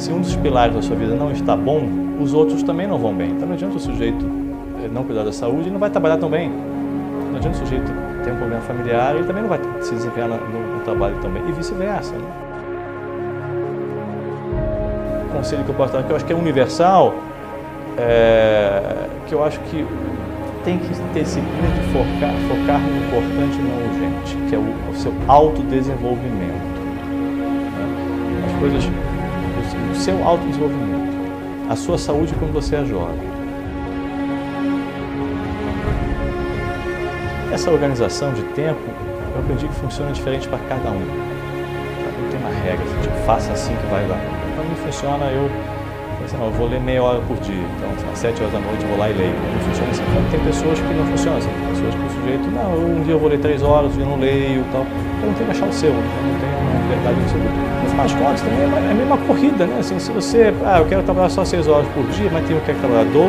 se um dos pilares da sua vida não está bom, os outros também não vão bem. Então não adianta o sujeito eh, não cuidar da saúde e não vai trabalhar tão bem. Não adianta o sujeito ter um problema familiar, ele também não vai se desempenhar no, no, trabalho também. E vice-versa. Né? O conselho que eu posso dar, que eu acho que é universal, é, que eu acho que tem que ter disciplina de focar, focar no importante e no urgente, que é o, o seu autodesenvolvimento. Né? As coisas, seu autodesenvolvimento, a sua saúde quando você é jovem. Essa organização de tempo, eu aprendi que funciona diferente para cada um. Não tem uma regra, tipo, faça assim que vai lá. Para mim funciona, eu assim, não, eu vou ler meia hora por dia. Então, às sete horas da noite eu vou lá e leio. Não funciona assim. Então, tem pessoas que não funcionam assim. Tem pessoas que o sujeito, não, um dia eu vou ler três horas, outro dia eu não leio e tal. Então, tem que achar o seu. Então, não tem uma verdade seu. No final também é meio uma corrida, né? Assim, se você, ah, eu quero trabalhar só seis horas por dia, mas tem um que quer trabalhar 12,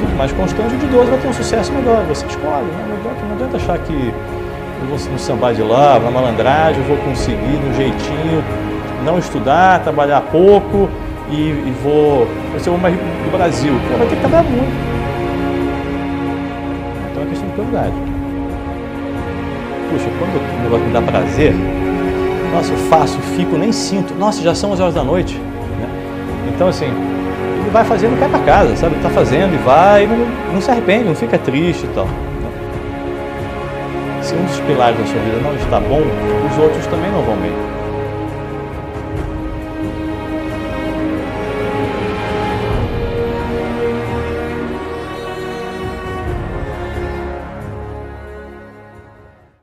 tudo mais constante, o de 12 vai ter um sucesso melhor. Você escolhe, né? não, adianta, não adianta achar que eu vou no sambar de lá, na malandragem, eu vou conseguir no jeitinho, não estudar, trabalhar pouco e, e vou, vou ser o mais rico do Brasil. Pô, vai ter que trabalhar muito. Então é questão de prioridade. Puxa, quando o negócio me dá prazer, nossa, eu faço, fico, nem sinto. Nossa, já são 11 horas da noite. Né? Então, assim, ele vai fazendo cai para casa, sabe? Ele tá fazendo e vai, e não, não se arrepende, não fica triste e tal. Se um dos pilares da sua vida não está bom, os outros também não vão bem.